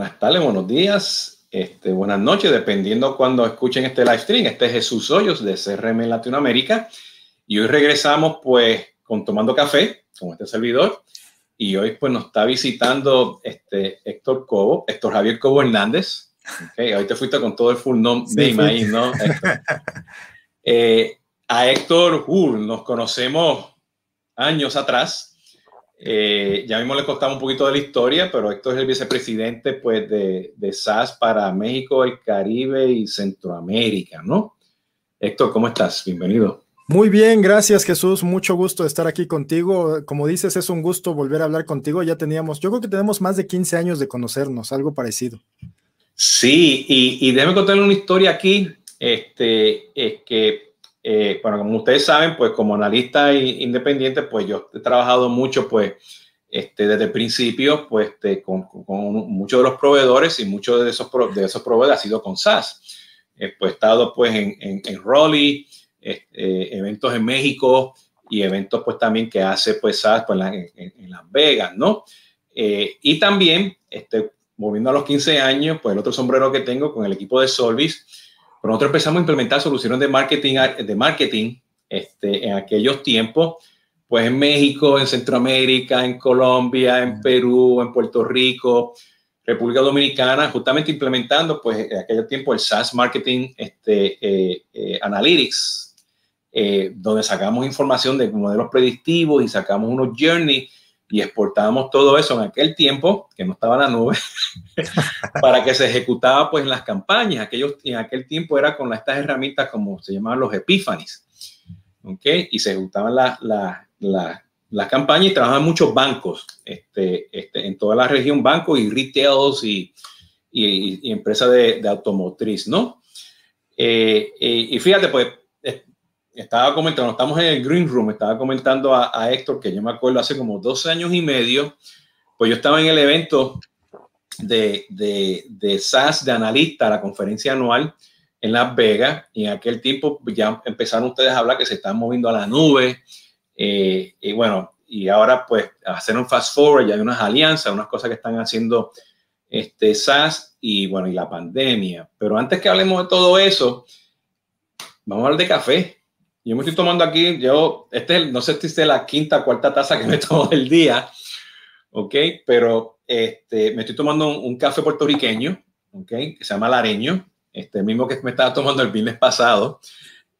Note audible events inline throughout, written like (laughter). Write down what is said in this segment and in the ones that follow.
Buenas tardes, buenos días, este, buenas noches, dependiendo cuando escuchen este live stream. Este es Jesús Hoyos de CRM Latinoamérica y hoy regresamos pues con Tomando Café, con este servidor. Y hoy pues nos está visitando este Héctor Cobo, Héctor Javier Cobo Hernández. Okay, hoy te fuiste con todo el full name sí, ahí, ¿no? (laughs) Eh, a Héctor Hur nos conocemos años atrás eh, ya mismo le costaba un poquito de la historia, pero Héctor es el vicepresidente pues, de, de SAS para México, el Caribe y Centroamérica, ¿no? Héctor, ¿cómo estás? Bienvenido. Muy bien, gracias Jesús, mucho gusto de estar aquí contigo. Como dices, es un gusto volver a hablar contigo. Ya teníamos, yo creo que tenemos más de 15 años de conocernos, algo parecido. Sí, y, y déjame contarle una historia aquí, este, es que eh, bueno, como ustedes saben, pues como analista independiente, pues yo he trabajado mucho, pues, este, desde el principio, pues, este, con, muchos de los proveedores y muchos de esos, de esos proveedores ha sido con SaaS. Eh, pues he estado, pues, en, en, en Raleigh, este, eventos en México y eventos, pues, también que hace, pues, SaaS pues, en, Las Vegas, ¿no? Eh, y también, este, volviendo a los 15 años, pues, el otro sombrero que tengo con el equipo de Solvis, pero nosotros empezamos a implementar soluciones de marketing, de marketing este, en aquellos tiempos, pues en México, en Centroamérica, en Colombia, en Perú, en Puerto Rico, República Dominicana, justamente implementando pues en aquel tiempo el SaaS Marketing este, eh, eh, Analytics, eh, donde sacamos información de modelos predictivos y sacamos unos journey y exportábamos todo eso en aquel tiempo, que no estaba la nube, (laughs) para que se ejecutaba pues en las campañas. Aquellos, en aquel tiempo era con estas herramientas como se llamaban los Epiphanies, ¿ok? Y se ejecutaban las la, la, campañas y trabajaban muchos bancos, este, este, en toda la región, bancos y retails y, y, empresas de, de, automotriz, ¿no? Eh, eh, y fíjate, pues estaba comentando, estamos en el Green Room, estaba comentando a, Héctor, que yo me acuerdo hace como dos años y medio, pues yo estaba en el evento de, de, de SAS de analista, la conferencia anual en Las Vegas, y en aquel tiempo ya empezaron ustedes a hablar que se están moviendo a la nube, eh, y bueno, y ahora pues hacer un fast forward, ya hay unas alianzas, unas cosas que están haciendo este SAS y bueno, y la pandemia. Pero antes que hablemos de todo eso, vamos a hablar de café. Yo me estoy tomando aquí, yo, este no sé si es la quinta o cuarta taza que me (laughs) tomo el día, ¿ok? Pero este, me estoy tomando un, café puertorriqueño, ¿ok? Que se llama Lareño, este mismo que me estaba tomando el viernes pasado.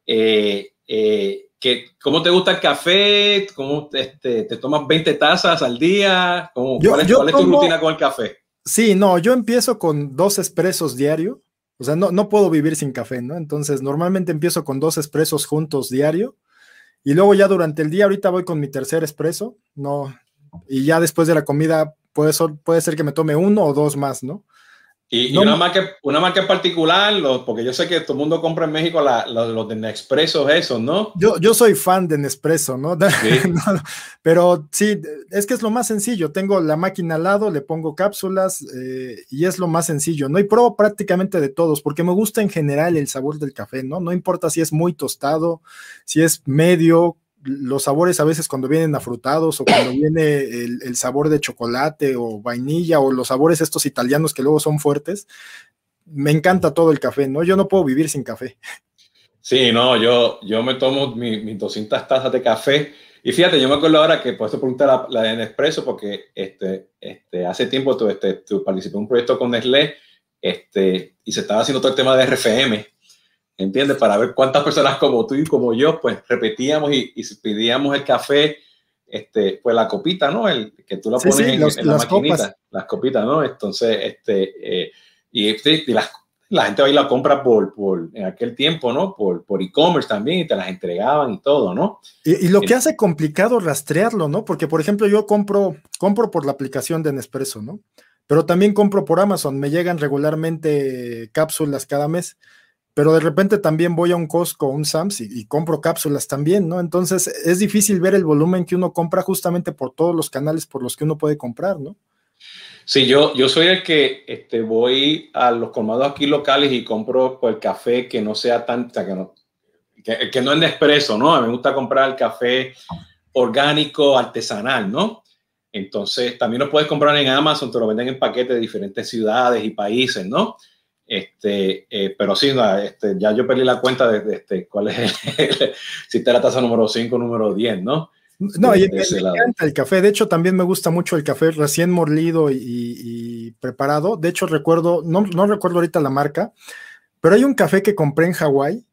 Eh, eh, que, ¿Cómo te gusta el café? ¿Cómo este, te tomas 20 tazas al día? ¿Cómo, ¿cuál, es, tu rutina con el café? Sí, no, yo empiezo con dos expresos diario o sea, no, no puedo vivir sin café, ¿no? Entonces, normalmente empiezo con dos expresos juntos diario y luego ya durante el día, ahorita voy con mi tercer expreso, ¿no? Y ya después de la comida puede puede ser que me tome uno o dos más, ¿no? Y, una, marca, una marca en particular, porque yo sé que todo el mundo compra en México los de Nespresso, esos, ¿no? Yo, yo soy fan de Nespresso, (laughs) ¿no? Pero sí, es que es lo más sencillo. Tengo la máquina al lado, le pongo cápsulas eh, y es lo más sencillo, ¿no? Y pruebo prácticamente de todos, porque me gusta en general el sabor del café, ¿no? No importa si es muy tostado, si es medio, los sabores a veces cuando vienen afrutados o cuando viene el, sabor de chocolate o vainilla o los sabores estos italianos que luego son fuertes, me encanta todo el café, ¿no? Yo no puedo vivir sin café. Sí, no, yo, yo me tomo mis 200 tazas de café y fíjate, yo me acuerdo ahora que por eso pregunté la, la de Nespresso porque este, este, hace tiempo tú, este, tú participé en un proyecto con Nestlé este, y se estaba haciendo todo el tema de RFM ¿entiendes? Para ver cuántas personas como tú y como yo, pues repetíamos y, y pedíamos el café, este, pues la copita, ¿no? El que tú la pones en, la maquinita, las copitas, ¿no? Entonces, este, eh, y, y la gente ahí la compra por, por, en aquel tiempo, ¿no? Por, por e-commerce también y te las entregaban y todo, ¿no? Y, y lo que hace complicado rastrearlo, ¿no? Porque, por ejemplo, yo compro, compro por la aplicación de Nespresso, ¿no? Pero también compro por Amazon, me llegan regularmente cápsulas cada mes pero de repente también voy a un Costco, un Sams y, compro cápsulas también, ¿no? Entonces es difícil ver el volumen que uno compra justamente por todos los canales por los que uno puede comprar, ¿no? Sí, yo, yo soy el que este, voy a los colmados aquí locales y compro pues, el café que no sea tan, que no, que, que no es Nespresso, ¿no? A mí me gusta comprar el café orgánico, artesanal, ¿no? Entonces, también lo puedes comprar en Amazon, te lo venden en paquetes de diferentes ciudades y países, ¿no? Este, eh, pero sí, este, ya yo perdí la cuenta de, este, cuál es si está la taza número 5 número 10, ¿no? No, y me, encanta el café. De hecho, también me gusta mucho el café recién molido y, preparado. De hecho, recuerdo, no, no, recuerdo ahorita la marca, pero hay un café que compré en Hawái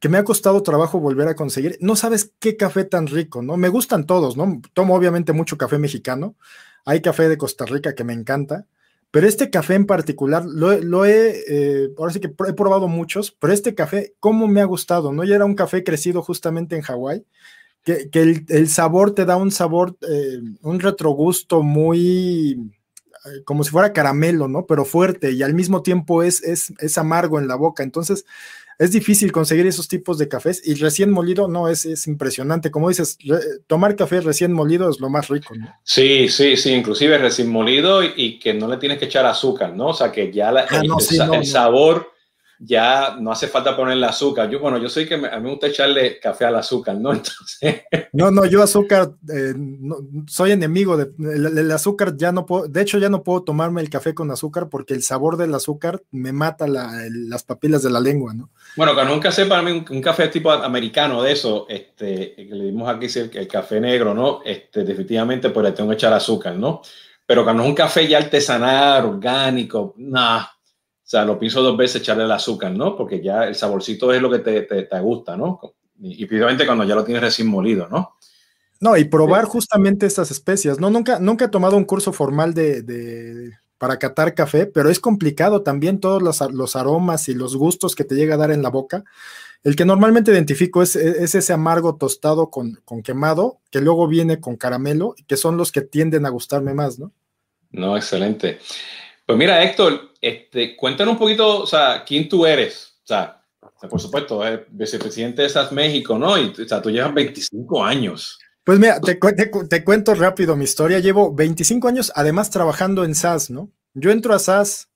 que me ha costado trabajo volver a conseguir. No sabes qué café tan rico, ¿no? Me gustan todos, ¿no? Tomo obviamente mucho café mexicano. Hay café de Costa Rica que me encanta. Pero este café en particular, lo, he, eh, ahora sí que he probado muchos, pero este café, ¿cómo me ha gustado? ¿No? Ya era un café crecido justamente en Hawái que, el, sabor te da un sabor, eh, un retrogusto muy, eh, como si fuera caramelo, ¿no? Pero fuerte y al mismo tiempo es, es, es, amargo en la boca. Entonces, es difícil conseguir esos tipos de cafés y recién molido, no, es, es impresionante. Como dices, tomar café recién molido es lo más rico, ¿no? Sí, sí, sí, inclusive recién molido y, que no le tienes que echar azúcar, ¿no? O sea, que ya ah, el, sabor ya no hace falta ponerle azúcar. Yo, bueno, yo sé que a mí me gusta echarle café al azúcar, ¿no? (laughs) Entonces... No, no, yo azúcar, eh, soy enemigo del de, azúcar, ya no puedo, de hecho ya no puedo tomarme el café con azúcar porque el sabor del azúcar me mata las papilas de la lengua, ¿no? Bueno, cuando un café para mí, un, café tipo americano de eso, este, que le dimos aquí el, el café negro, ¿no? Este, definitivamente pues le tengo que echar azúcar, ¿no? Pero cuando es un café ya artesanal, orgánico, nada sea, lo pienso dos veces echarle el azúcar, ¿no? Porque ya el saborcito es lo que te, te, gusta, ¿no? Y, principalmente cuando ya lo tienes recién molido, ¿no? No, y probar justamente estas especias, ¿no? Nunca, nunca he tomado un curso formal de, de para catar café, pero es complicado también todos los, los, aromas y los gustos que te llega a dar en la boca. El que normalmente identifico es, es ese amargo tostado con, con, quemado, que luego viene con caramelo, que son los que tienden a gustarme más, ¿no? No, excelente. Pues mira, Héctor, este, cuéntanos un poquito, o sea, quién tú eres. O sea, por supuesto, es vicepresidente de SAS México, ¿no? Y o sea, tú llevas 25 años. Pues mira, te, te, cuento rápido mi historia. Llevo 25 años, además, trabajando en SAS, ¿no? Yo entro a SAS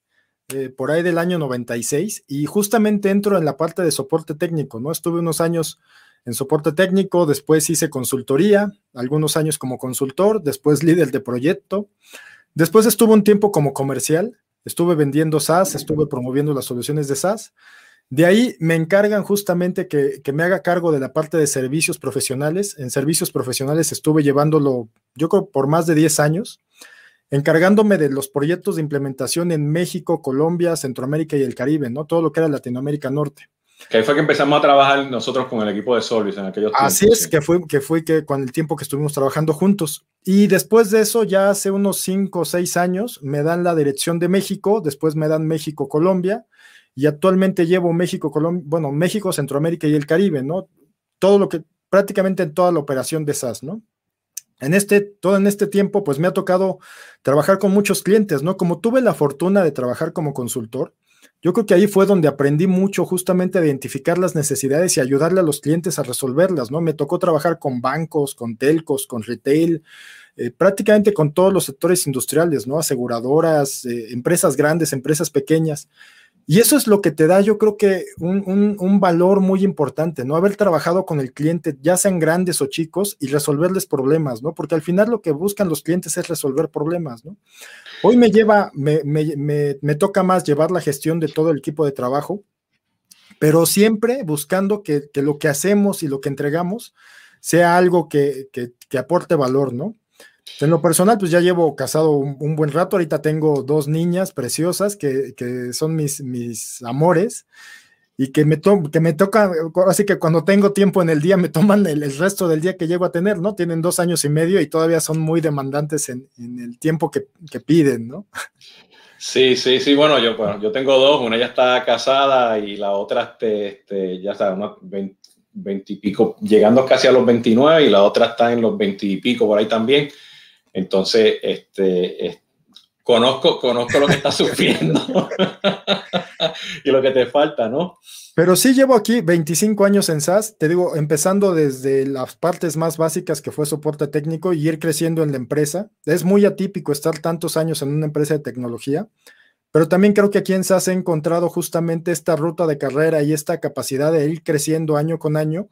eh, por ahí del año 96 y justamente entro en la parte de soporte técnico, ¿no? Estuve unos años en soporte técnico, después hice consultoría, algunos años como consultor, después líder de proyecto. Después estuve un tiempo como comercial, estuve vendiendo SaaS, estuve promoviendo las soluciones de SaaS. De ahí me encargan justamente que, me haga cargo de la parte de servicios profesionales. En servicios profesionales estuve llevándolo, yo creo, por más de 10 años, encargándome de los proyectos de implementación en México, Colombia, Centroamérica y el Caribe, ¿no? Todo lo que era Latinoamérica Norte. Que ahí fue que empezamos a trabajar nosotros con el equipo de Solvis en aquellos tiempos. Así es, que fue, que fue que con el tiempo que estuvimos trabajando juntos. Y después de eso, ya hace unos cinco o seis años, me dan la dirección de México, después me dan México-Colombia, y actualmente llevo México, Colombia, bueno, México, Centroamérica y el Caribe, ¿no? Todo lo que, prácticamente en toda la operación de SAS, ¿no? En este, todo en este tiempo, pues me ha tocado trabajar con muchos clientes, ¿no? Como tuve la fortuna de trabajar como consultor, yo creo que ahí fue donde aprendí mucho justamente a identificar las necesidades y ayudarle a los clientes a resolverlas, ¿no? Me tocó trabajar con bancos, con telcos, con retail, eh, prácticamente con todos los sectores industriales, ¿no? Aseguradoras, eh, empresas grandes, empresas pequeñas. Y eso es lo que te da, yo creo que un, valor muy importante, ¿no? Haber trabajado con el cliente, ya sean grandes o chicos, y resolverles problemas, ¿no? Porque al final lo que buscan los clientes es resolver problemas, ¿no? Hoy me lleva, me, me, toca más llevar la gestión de todo el equipo de trabajo, pero siempre buscando que, lo que hacemos y lo que entregamos sea algo que, que aporte valor, ¿no? En lo personal, pues ya llevo casado un, buen rato. Ahorita tengo dos niñas preciosas que, son mis, mis amores y que me, que me toca, así que cuando tengo tiempo en el día me toman el, resto del día que llego a tener, ¿no? Tienen dos años y medio y todavía son muy demandantes en, el tiempo que, piden, ¿no? Sí, sí, sí, bueno, yo, bueno, yo tengo dos, una ya está casada y la otra este, este ya está, unos 20, y pico, llegando casi a los 29 y la otra está en los 20 y pico por ahí también. Entonces, este, conozco, conozco lo que estás sufriendo (laughs) y lo que te falta, ¿no? Pero sí llevo aquí 25 años en SAS, te digo, empezando desde las partes más básicas que fue soporte técnico y ir creciendo en la empresa. Es muy atípico estar tantos años en una empresa de tecnología, pero también creo que aquí en SAS he encontrado justamente esta ruta de carrera y esta capacidad de ir creciendo año con año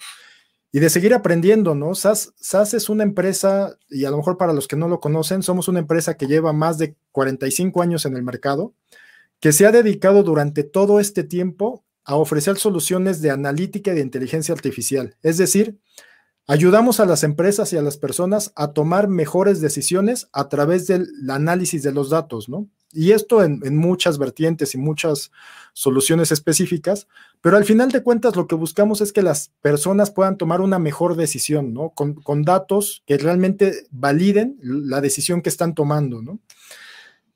y de seguir aprendiendo, ¿no? SAS, SAS, es una empresa, y a lo mejor para los que no lo conocen, somos una empresa que lleva más de 45 años en el mercado, que se ha dedicado durante todo este tiempo a ofrecer soluciones de analítica y de inteligencia artificial. Es decir, ayudamos a las empresas y a las personas a tomar mejores decisiones a través del análisis de los datos, ¿no? Y esto en, muchas vertientes y muchas soluciones específicas, pero al final de cuentas lo que buscamos es que las personas puedan tomar una mejor decisión, ¿no? Con, datos que realmente validen la decisión que están tomando, ¿no?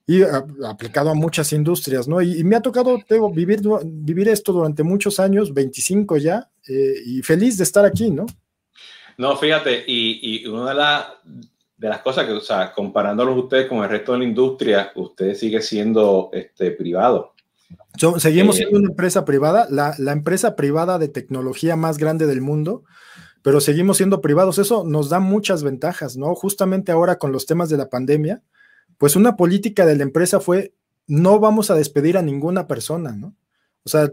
Y aplicado a muchas industrias, ¿no? Y, me ha tocado vivir, vivir esto durante muchos años, 25 ya, eh, y feliz de estar aquí, ¿no? No, fíjate, y, y una de, las de las cosas que, o sea, comparándolos ustedes con el resto de la industria, usted sigue siendo este, privado. seguimos eh, siendo una empresa privada, la, la, empresa privada de tecnología más grande del mundo, pero seguimos siendo privados. Eso nos da muchas ventajas, ¿no? Justamente ahora con los temas de la pandemia, pues una política de la empresa fue, no vamos a despedir a ninguna persona, ¿no? O sea,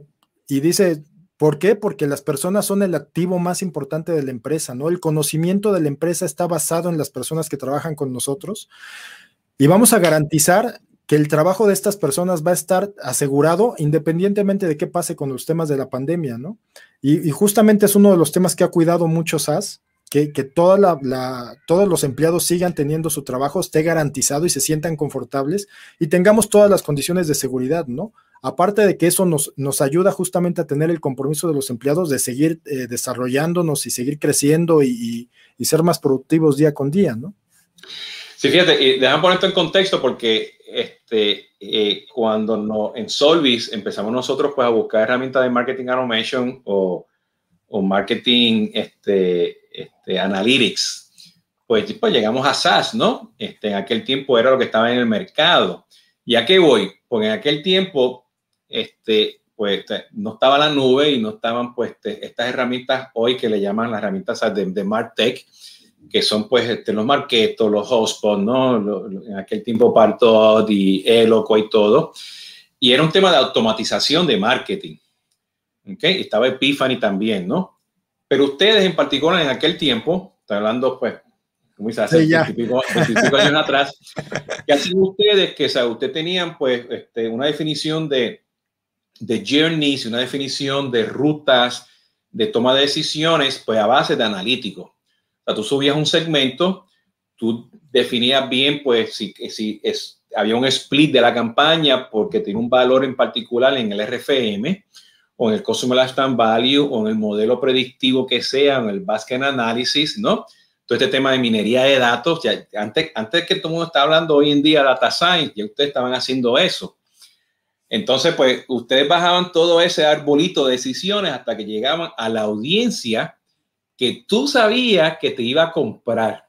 y dice, ¿Por qué? Porque las personas son el activo más importante de la empresa, ¿no? El conocimiento de la empresa está basado en las personas que trabajan con nosotros y vamos a garantizar que el trabajo de estas personas va a estar asegurado independientemente de qué pase con los temas de la pandemia, ¿no? Y, justamente es uno de los temas que ha cuidado mucho SAS, que, toda la, todos los empleados sigan teniendo su trabajo, esté garantizado y se sientan confortables y tengamos todas las condiciones de seguridad, ¿no? Aparte de que eso nos, nos ayuda justamente a tener el compromiso de los empleados de seguir eh, desarrollándonos y seguir creciendo y, ser más productivos día con día, ¿no? Sí, fíjate, y déjame poner esto en contexto porque este, eh, cuando no, en Solvis empezamos nosotros pues, a buscar herramientas de marketing automation o, o marketing este, este, analytics, pues, pues, llegamos a SaaS, ¿no? Este, en aquel tiempo era lo que estaba en el mercado. ¿Y a qué voy? Porque en aquel tiempo este, pues no estaba la nube y no estaban pues este, estas herramientas hoy que le llaman las herramientas de, de MarTech, que son pues este, los marketos, los hotspots, ¿no? en aquel tiempo Partot y Eloco y todo. Y era un tema de automatización de marketing. ¿ok? Estaba Epiphany también, ¿no? Pero ustedes en particular en aquel tiempo, estoy hablando pues, como dice, hace sí, años atrás, (laughs) ¿qué hacían ustedes? Que o sea, ustedes tenían pues este, una definición de de journeys, una definición de rutas, de toma de decisiones, pues a base de analítico. O sea, tú subías un segmento, tú definías bien, pues, si, si es, había un split de la campaña porque tiene un valor en particular en el RFM o en el Customer Lifetime Value o en el modelo predictivo que sea, en el Basket Analysis, ¿no? Todo este tema de minería de datos, ya, antes, antes que todo mundo está hablando hoy en día data science, ya ustedes estaban haciendo eso. Entonces, pues ustedes bajaban todo ese arbolito de decisiones hasta que llegaban a la audiencia que tú sabías que te iba a comprar.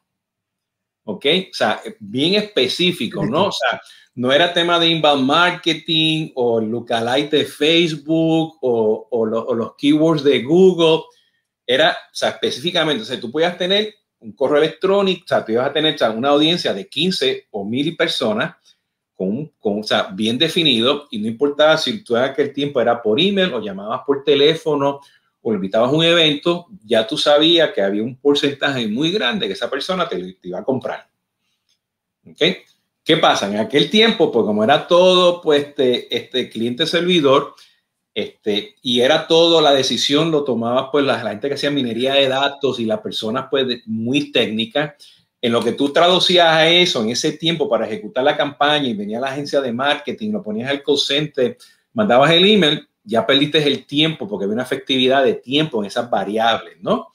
¿Ok? O sea, bien específico, ¿no? O sea, no era tema de inbound marketing o lookalike de Facebook o, los keywords de Google. Era, o sea, específicamente, o sea, tú podías tener un correo electrónico, o sea, tú ibas a tener una audiencia de 15 o 1000 personas con, o sea, bien definido y no importaba si tú en aquel tiempo era por email o llamabas por teléfono o invitabas un evento, ya tú sabías que había un porcentaje muy grande que esa persona te, iba a comprar. ¿Ok? ¿Qué pasa? En aquel tiempo, pues como era todo, pues este, este cliente servidor, este, y era todo, la decisión lo tomaba pues la, la, gente que hacía minería de datos y las personas pues muy técnicas, en lo que tú traducías a eso en ese tiempo para ejecutar la campaña y venía la agencia de marketing, lo ponías al call mandabas el email, ya perdiste el tiempo porque había una efectividad de tiempo en esas variables, ¿no?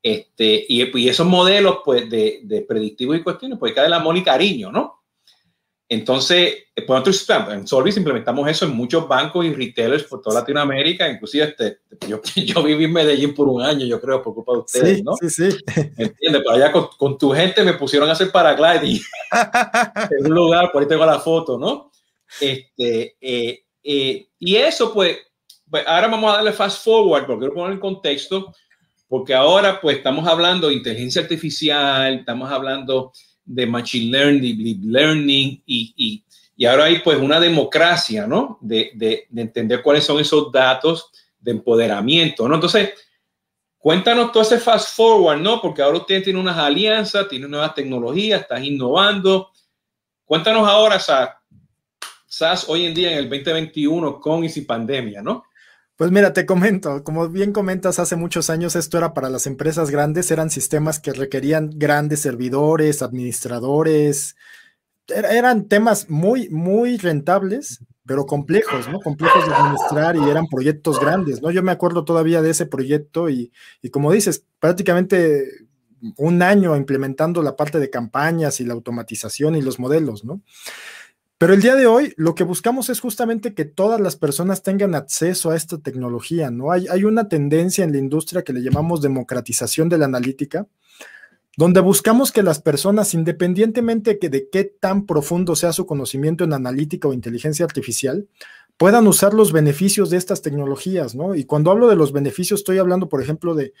Este, y, esos modelos pues, de, de predictivos y cuestiones, pues el amor y cariño, ¿no? Entonces, eh, pues nosotros en Solvis implementamos eso en muchos bancos y retailers por toda Latinoamérica, inclusive este, yo, (laughs) yo, viví en Medellín por un año, yo creo, por culpa de ustedes, ¿no? Sí, sí. ¿Entiendes? Pero allá con, tu gente me pusieron a hacer paragliding (laughs) en un lugar, por ahí tengo la foto, ¿no? Este, eh, eh, y eso, pues, pues, ahora vamos a darle fast forward, porque quiero poner en contexto, porque ahora, pues, estamos hablando de inteligencia artificial, estamos hablando de machine learning, deep learning y, y, y, ahora hay pues una democracia, ¿no? De, de, de, entender cuáles son esos datos de empoderamiento, ¿no? Entonces, Cuéntanos todo ese fast forward, ¿no? Porque ahora usted tiene unas alianzas, tiene nuevas tecnologías, estás innovando. Cuéntanos ahora, SAS, SAS hoy en día en el 2021 con y sin pandemia, ¿no? Pues mira, te comento, como bien comentas, hace muchos años esto era para las empresas grandes, eran sistemas que requerían grandes servidores, administradores, eran temas muy, muy rentables, pero complejos, ¿no? Complejos de administrar y eran proyectos grandes, ¿no? Yo me acuerdo todavía de ese proyecto y, y como dices, prácticamente un año implementando la parte de campañas y la automatización y los modelos, ¿no? Pero el día de hoy lo que buscamos es justamente que todas las personas tengan acceso a esta tecnología, ¿no? Hay, hay una tendencia en la industria que le llamamos democratización de la analítica, donde buscamos que las personas, independientemente de qué tan profundo sea su conocimiento en analítica o inteligencia artificial, puedan usar los beneficios de estas tecnologías, ¿no? Y cuando hablo de los beneficios, estoy hablando, por ejemplo, de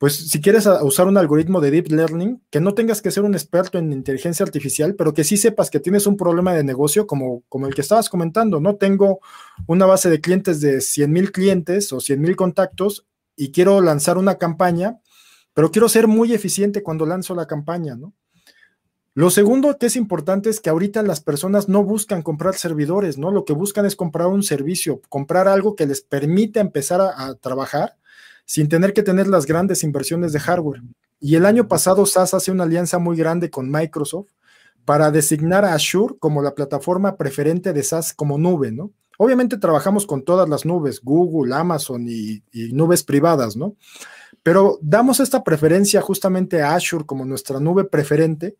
pues si quieres usar un algoritmo de deep learning, que no tengas que ser un experto en inteligencia artificial, pero que sí sepas que tienes un problema de negocio como, como el que estabas comentando, ¿no? Tengo una base de clientes de 100 mil clientes o 100 mil contactos y quiero lanzar una campaña, pero quiero ser muy eficiente cuando lanzo la campaña, ¿no? Lo segundo que es importante es que ahorita las personas no buscan comprar servidores, ¿no? Lo que buscan es comprar un servicio, comprar algo que les permita empezar a, a trabajar sin tener que tener las grandes inversiones de hardware. Y el año pasado SAS hace una alianza muy grande con Microsoft para designar a Azure como la plataforma preferente de SaaS como nube, ¿no? Obviamente trabajamos con todas las nubes, Google, Amazon y, y, nubes privadas, ¿no? Pero damos esta preferencia justamente a Azure como nuestra nube preferente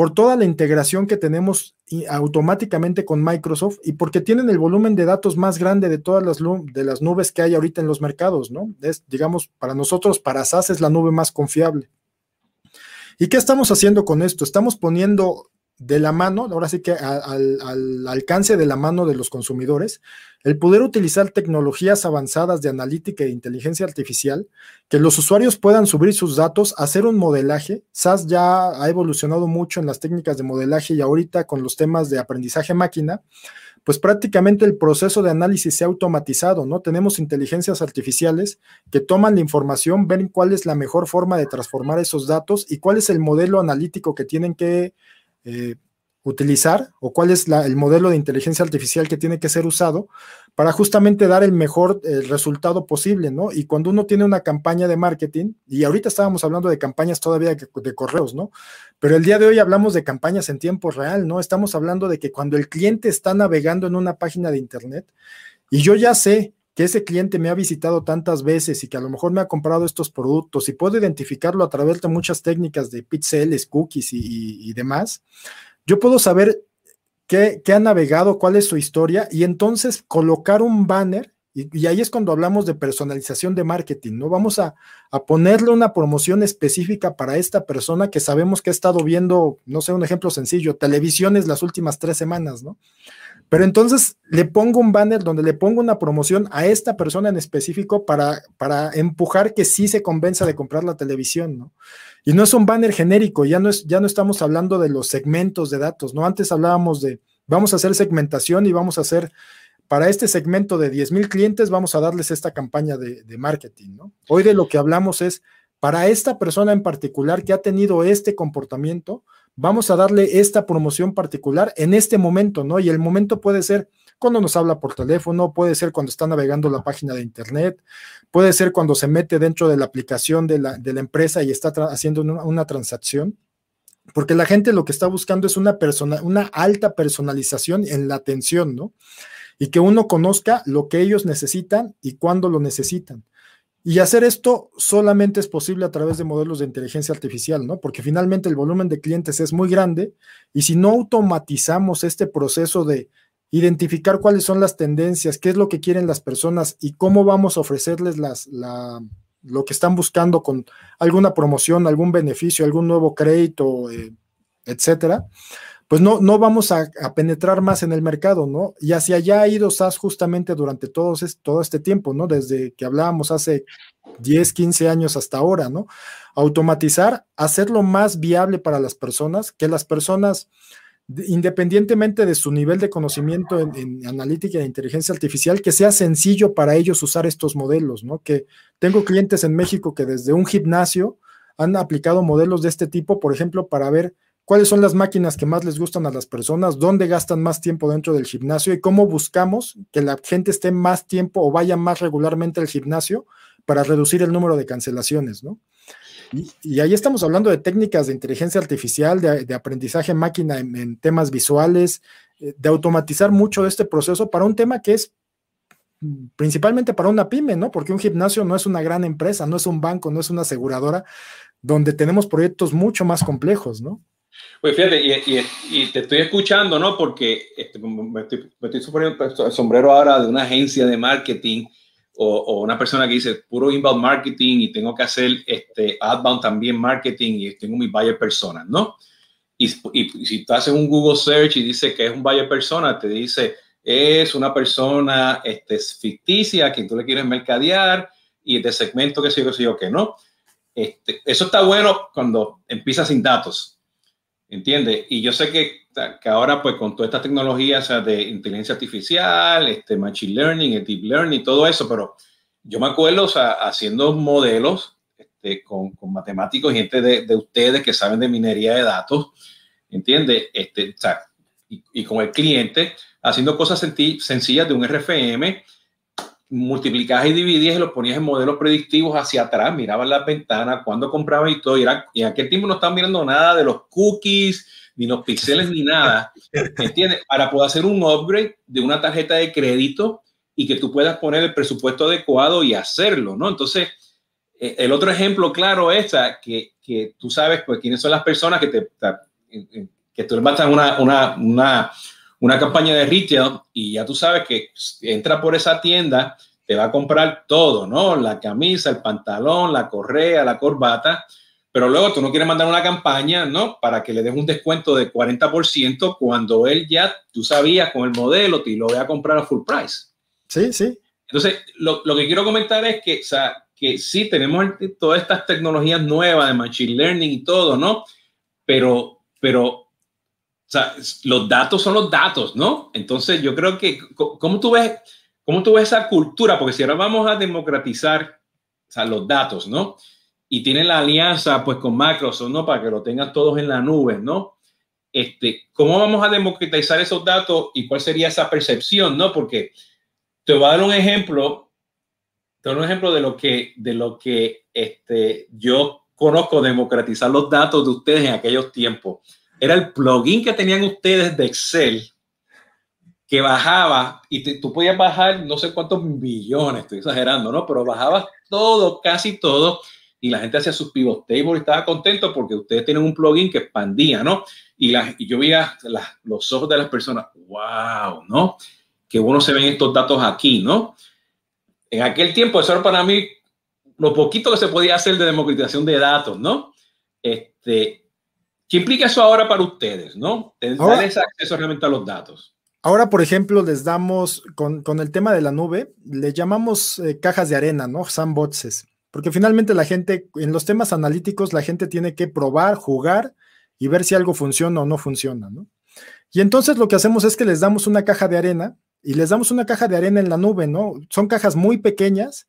por toda la integración que tenemos automáticamente con Microsoft y porque tienen el volumen de datos más grande de todas las, de las nubes que hay ahorita en los mercados, ¿no? Es, digamos, para nosotros, para SAS es la nube más confiable. ¿Y qué estamos haciendo con esto? Estamos poniendo de la mano, ahora sí que al, al, alcance de la mano de los consumidores, el poder utilizar tecnologías avanzadas de analítica e inteligencia artificial, que los usuarios puedan subir sus datos, hacer un modelaje. SAS ya ha evolucionado mucho en las técnicas de modelaje y ahorita con los temas de aprendizaje máquina, pues prácticamente el proceso de análisis se ha automatizado, ¿no? Tenemos inteligencias artificiales que toman la información, ven cuál es la mejor forma de transformar esos datos y cuál es el modelo analítico que tienen que eh, utilizar o cuál es el modelo de inteligencia artificial que tiene que ser usado para justamente dar el mejor resultado posible, ¿no? Y cuando uno tiene una campaña de marketing, y ahorita estábamos hablando de campañas todavía de correos, ¿no? Pero el día de hoy hablamos de campañas en tiempo real, ¿no? Estamos hablando de que cuando el cliente está navegando en una página de internet y yo ya sé que ese cliente me ha visitado tantas veces y que a lo mejor me ha comprado estos productos y puedo identificarlo a través de muchas técnicas de pixels, cookies y, demás, yo puedo saber qué, qué, ha navegado, cuál es su historia y entonces colocar un banner. Y, y, ahí es cuando hablamos de personalización de marketing, ¿no? Vamos a, a ponerle una promoción específica para esta persona que sabemos que ha estado viendo, no sé, un ejemplo sencillo, televisiones las últimas tres semanas, ¿no? Pero entonces le pongo un banner donde le pongo una promoción a esta persona en específico para, para empujar que sí se convenza de comprar la televisión, ¿no? Y no es un banner genérico, ya no, es, ya no estamos hablando de los segmentos de datos, ¿no? Antes hablábamos de, vamos a hacer segmentación y vamos a hacer, para este segmento de 10 mil clientes, vamos a darles esta campaña de, marketing, ¿no? Hoy de lo que hablamos es, para esta persona en particular que ha tenido este comportamiento, vamos a darle esta promoción particular en este momento, ¿no? Y el momento puede ser cuando nos habla por teléfono, puede ser cuando está navegando la página de internet, puede ser cuando se mete dentro de la aplicación de la, de la empresa y está haciendo una, una, transacción. Porque la gente lo que está buscando es una, persona, una alta personalización en la atención, ¿no? Y que uno conozca lo que ellos necesitan y cuándo lo necesitan. Y hacer esto solamente es posible a través de modelos de inteligencia artificial, ¿no? Porque finalmente el volumen de clientes es muy grande y si no automatizamos este proceso de identificar cuáles son las tendencias, qué es lo que quieren las personas y cómo vamos a ofrecerles las, la, lo que están buscando con alguna promoción, algún beneficio, algún nuevo crédito, eh, etcétera, pues no, no vamos a, penetrar más en el mercado, ¿no? Y hacia allá ha ido SAS justamente durante todo, todo este tiempo, ¿no? Desde que hablábamos hace 10, 15 años hasta ahora, ¿no? Automatizar, hacerlo más viable para las personas, que las personas independientemente de su nivel de conocimiento en, analítica e inteligencia artificial, que sea sencillo para ellos usar estos modelos, ¿no? Que tengo clientes en México que desde un gimnasio han aplicado modelos de este tipo, por ejemplo, para ver cuáles son las máquinas que más les gustan a las personas, dónde gastan más tiempo dentro del gimnasio y cómo buscamos que la gente esté más tiempo o vaya más regularmente al gimnasio para reducir el número de cancelaciones, ¿no? Y, ahí estamos hablando de técnicas de inteligencia artificial, de, aprendizaje máquina en, temas visuales, eh, de automatizar mucho este proceso para un tema que es mm, principalmente para una pyme, ¿no? Porque un gimnasio no es una gran empresa, no es un banco, no es una aseguradora, donde tenemos proyectos mucho más complejos, ¿no? Pues fíjate, y, te estoy escuchando, ¿no? Porque este, me, estoy, me estoy suponiendo el sombrero ahora de una agencia de marketing o, una persona que dice puro inbound marketing y tengo que hacer este outbound también marketing y tengo mis buyer personas, ¿no? Y, si tú haces un Google search y dice que es un buyer persona, te dice es una persona este, ficticia a quien tú le quieres mercadear y de segmento que sé yo, que sé yo, que no. Este, eso está bueno cuando empiezas sin datos, ¿entiendes? Y yo sé que, que ahora, pues con toda esta tecnología o sea, de inteligencia artificial, este, machine learning, deep learning, todo eso, pero yo me acuerdo o sea, haciendo modelos este, con, con, matemáticos gente de, de, ustedes que saben de minería de datos, ¿entiendes? Este, o sea, y, y, con el cliente, haciendo cosas sencillas de un RFM multiplicabas y dividías y los ponías en modelos predictivos hacia atrás, mirabas las ventanas, cuando comprabas y todo, y, era, y en aquel tiempo no estaban mirando nada de los cookies, ni los píxeles, ni nada, ¿entiendes? Para poder hacer un upgrade de una tarjeta de crédito y que tú puedas poner el presupuesto adecuado y hacerlo, ¿no? Entonces, e, el otro ejemplo claro es que, que tú sabes, pues, quiénes son las personas que te, que tú una, una, una una campaña de retail y ya tú sabes que entra por esa tienda, te va a comprar todo, ¿no? La camisa, el pantalón, la correa, la corbata, pero luego tú no quieres mandar una campaña, ¿no? Para que le des un descuento de 40% cuando él ya, tú sabías con el modelo, te lo voy a comprar a full price. Sí, sí. Entonces, lo, lo que quiero comentar es que, o sea, que sí tenemos todas estas tecnologías nuevas de machine learning y todo, ¿no? Pero, pero los datos son los datos, ¿no? Entonces yo creo que, ¿cómo tú ves, cómo tú ves esa cultura? Porque si ahora vamos a democratizar o los datos, ¿no? Y tienen la alianza pues con Microsoft, ¿no? Para que lo tengan todos en la nube, ¿no? Este, ¿Cómo vamos a democratizar esos datos y cuál sería esa percepción, ¿no? Porque te voy a dar un ejemplo, te voy a un ejemplo de lo que, de lo que este, yo conozco democratizar los datos de ustedes en aquellos tiempos era el plugin que tenían ustedes de Excel que bajaba y tú podías bajar no sé cuántos millones, estoy exagerando, ¿no? Pero bajabas todo, casi todo, y la gente hacía sus pivot tables y estaba contento porque ustedes tienen un plugin que expandía, ¿no? Y, la, y yo veía los ojos de las personas, wow, ¿no? Qué bueno se ven estos datos aquí, ¿no? En aquel tiempo eso era para mí lo poquito que se podía hacer de democratización de datos, ¿no? Este, ¿Qué implica eso ahora para ustedes, no? Tener acceso realmente a los datos. Ahora, por ejemplo, les damos, con, el tema de la nube, le llamamos eh, cajas de arena, ¿no? Sandboxes. Porque finalmente la gente, en los temas analíticos, la gente tiene que probar, jugar y ver si algo funciona o no funciona, ¿no? Y entonces lo que hacemos es que les damos una caja de arena y les damos una caja de arena en la nube, ¿no? Son cajas muy pequeñas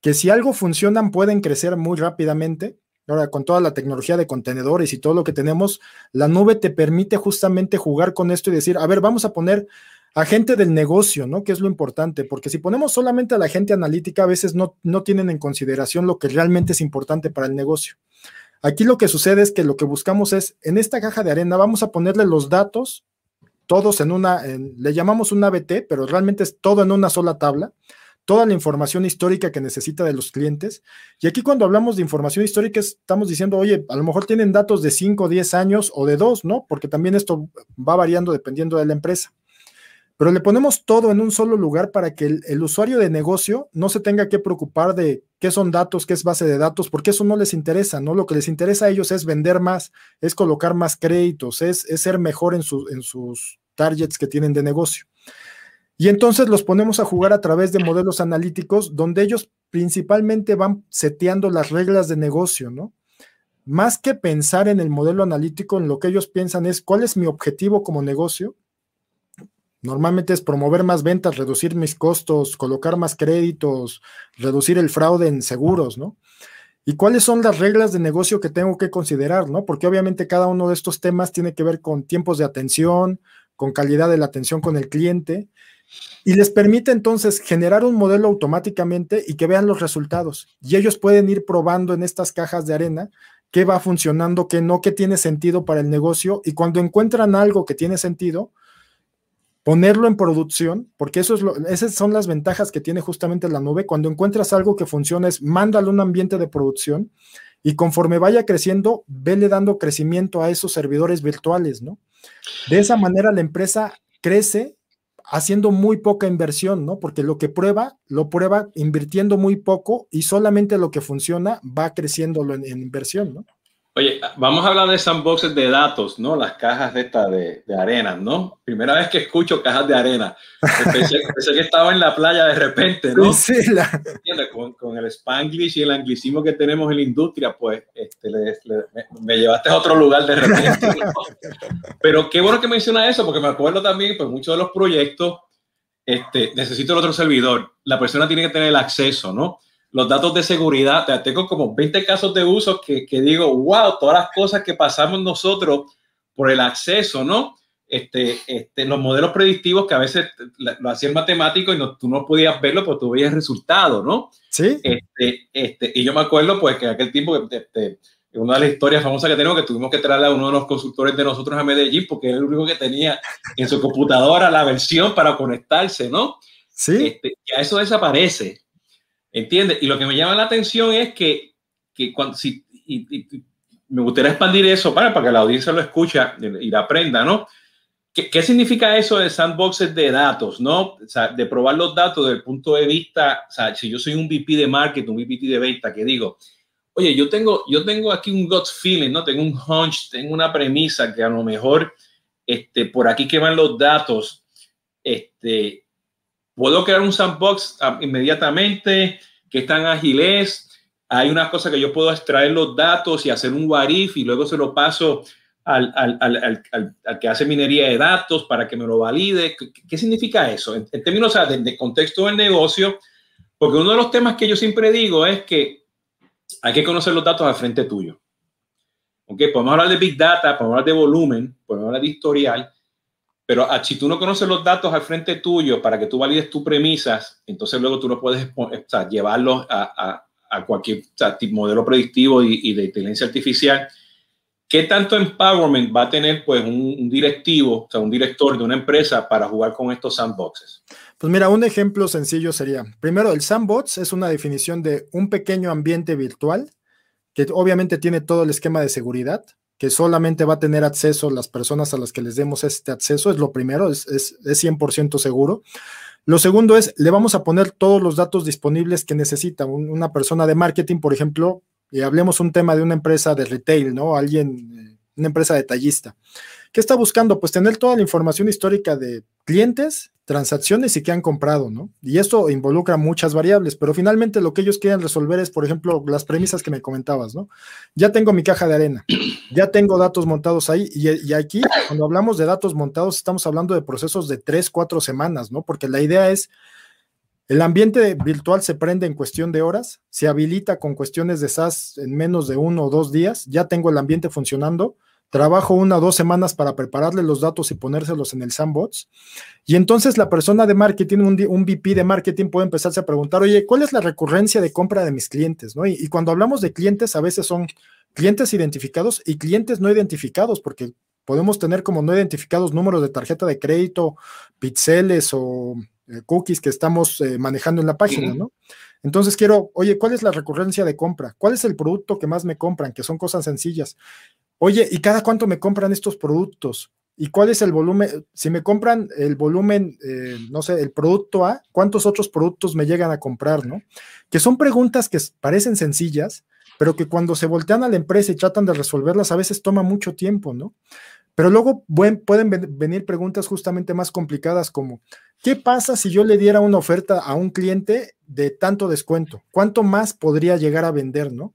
que si algo funcionan pueden crecer muy rápidamente Ahora, con toda la tecnología de contenedores y todo lo que tenemos, la nube te permite justamente jugar con esto y decir, a ver, vamos a poner a gente del negocio, ¿no? Que es lo importante, porque si ponemos solamente a la gente analítica, a veces no, no tienen en consideración lo que realmente es importante para el negocio. Aquí lo que sucede es que lo que buscamos es, en esta caja de arena vamos a ponerle los datos, todos en una, le llamamos un ABT, pero realmente es todo en una sola tabla toda la información histórica que necesita de los clientes. Y aquí cuando hablamos de información histórica estamos diciendo, oye, a lo mejor tienen datos de 5 o 10 años o de 2, ¿no? Porque también esto va variando dependiendo de la empresa. Pero le ponemos todo en un solo lugar para que el, usuario de negocio no se tenga que preocupar de qué son datos, qué es base de datos, porque eso no les interesa, ¿no? Lo que les interesa a ellos es vender más, es colocar más créditos, es, ser mejor en sus targets que tienen de negocio. Y entonces los ponemos a jugar a través de modelos analíticos donde ellos principalmente van seteando las reglas de negocio, ¿no? más que pensar en el modelo analítico, en lo que ellos piensan es cuál es mi objetivo como negocio. Normalmente es promover más ventas, reducir mis costos, colocar más créditos, reducir el fraude en seguros, ¿no? ¿Y cuáles son las reglas de negocio que tengo que considerar, no? Porque obviamente cada uno de estos temas tiene que ver con tiempos de atención, con calidad de la atención con el cliente, y les permite entonces generar un modelo automáticamente y que vean los resultados. Y ellos pueden ir probando en estas cajas de arena qué va funcionando, qué no, qué tiene sentido para el negocio. Y cuando encuentran algo que tiene sentido, ponerlo en producción, porque eso es lo, esas son las ventajas que tiene justamente la nube. Cuando encuentras algo que funciona, es mándalo a un ambiente de producción y conforme vaya creciendo, vele dando crecimiento a esos servidores virtuales, ¿no? De esa manera la empresa crece haciendo muy poca inversión, ¿no? Porque lo que prueba, lo prueba invirtiendo muy poco y solamente lo que funciona va creciendo en, en inversión, ¿no? Oye, vamos a hablar de sandboxes de datos, ¿no? Las cajas de esta de, de arena, ¿no? Primera vez que escucho cajas de arena. Pensé, (laughs) que estaba en la playa de repente, ¿no? Sí, la... con, con, el spanglish y el anglicismo que tenemos en la industria, pues este, me, llevaste a otro lugar de repente. Pero qué bueno que menciona eso, porque me acuerdo también, pues muchos de los proyectos, este, necesito el otro servidor. La persona tiene que tener el acceso, ¿no? Los datos de seguridad, tengo como 20 casos de uso que, que, digo, wow, todas las cosas que pasamos nosotros por el acceso, ¿no? Este, este, los modelos predictivos que a veces lo hacían matemático y no, tú no podías verlo, pero tú veías el resultado, ¿no? Sí. Este, este, y yo me acuerdo, pues, que en aquel tiempo, este, una de las historias famosas que tenemos, que tuvimos que traerle a uno de los consultores de nosotros a Medellín, porque era el único que tenía en su computadora la versión para conectarse, ¿no? Sí. Este, ya eso desaparece. ¿Entiendes? Y lo que me llama la atención es que, que cuando, si, y, me gustaría expandir eso para, para que la audiencia lo escucha y la aprenda, ¿no? ¿Qué, ¿Qué, significa eso de sandboxes de datos, no? O sea, de probar los datos desde el punto de vista, o sea, si yo soy un VP de marketing, un VP de venta, que digo, oye, yo tengo, yo tengo aquí un gut feeling, ¿no? Tengo un hunch, tengo una premisa que a lo mejor, este, por aquí que van los datos, este, Puedo crear un sandbox ah, inmediatamente, que es tan ágil Hay unas cosas que yo puedo extraer los datos y hacer un what if y luego se lo paso al, al, al, al que hace minería de datos para que me lo valide. ¿Qué, significa eso? En, términos de, contexto del negocio, porque uno de los temas que yo siempre digo es que hay que conocer los datos al frente tuyo. Okay, podemos hablar de Big Data, podemos hablar de volumen, podemos hablar de historial, pero ah, si tú no conoces los datos al frente tuyo para que tú valides tus premisas, entonces luego tú no puedes o llevarlos a, a, a cualquier modelo predictivo y, y, de inteligencia artificial. ¿Qué tanto empowerment va a tener pues, un, un, directivo, o sea, un director de una empresa para jugar con estos sandboxes? Pues mira, un ejemplo sencillo sería, primero, el sandbox es una definición de un pequeño ambiente virtual que obviamente tiene todo el esquema de seguridad, que solamente va a tener acceso las personas a las que les demos este acceso, es lo primero, es, es, es 100% seguro. Lo segundo es, le vamos a poner todos los datos disponibles que necesita una persona de marketing, por ejemplo, y hablemos un tema de una empresa de retail, ¿no? Alguien, eh, una empresa detallista. ¿Qué está buscando? Pues tener toda la información histórica de clientes, transacciones y qué han comprado, ¿no? Y esto involucra muchas variables, pero finalmente lo que ellos quieren resolver es, por ejemplo, las premisas que me comentabas, ¿no? Ya tengo mi caja de arena, ya tengo datos montados ahí, y, y aquí, cuando hablamos de datos montados, estamos hablando de procesos de tres, cuatro semanas, ¿no? Porque la idea es, el ambiente virtual se prende en cuestión de horas, se habilita con cuestiones de SaaS en menos de uno o dos días, ya tengo el ambiente funcionando, trabajo una o dos semanas para prepararle los datos y ponérselos en el sandbox. Y entonces la persona de marketing, un, un, VP de marketing puede empezarse a preguntar, oye, ¿cuál es la recurrencia de compra de mis clientes? ¿no? Y, y, cuando hablamos de clientes, a veces son clientes identificados y clientes no identificados, porque podemos tener como no identificados números de tarjeta de crédito, pixeles o eh, cookies que estamos eh, manejando en la página, ¿no? Entonces quiero, oye, ¿cuál es la recurrencia de compra? ¿Cuál es el producto que más me compran? Que son cosas sencillas. Oye, ¿y cada cuánto me compran estos productos? ¿Y cuál es el volumen? Si me compran el volumen, eh, no sé, el producto A, ¿cuántos otros productos me llegan a comprar, no? Que son preguntas que parecen sencillas, pero que cuando se voltean a la empresa y tratan de resolverlas, a veces toma mucho tiempo, ¿no? Pero luego pueden venir preguntas justamente más complicadas como, ¿qué pasa si yo le diera una oferta a un cliente de tanto descuento? ¿Cuánto más podría llegar a vender, no?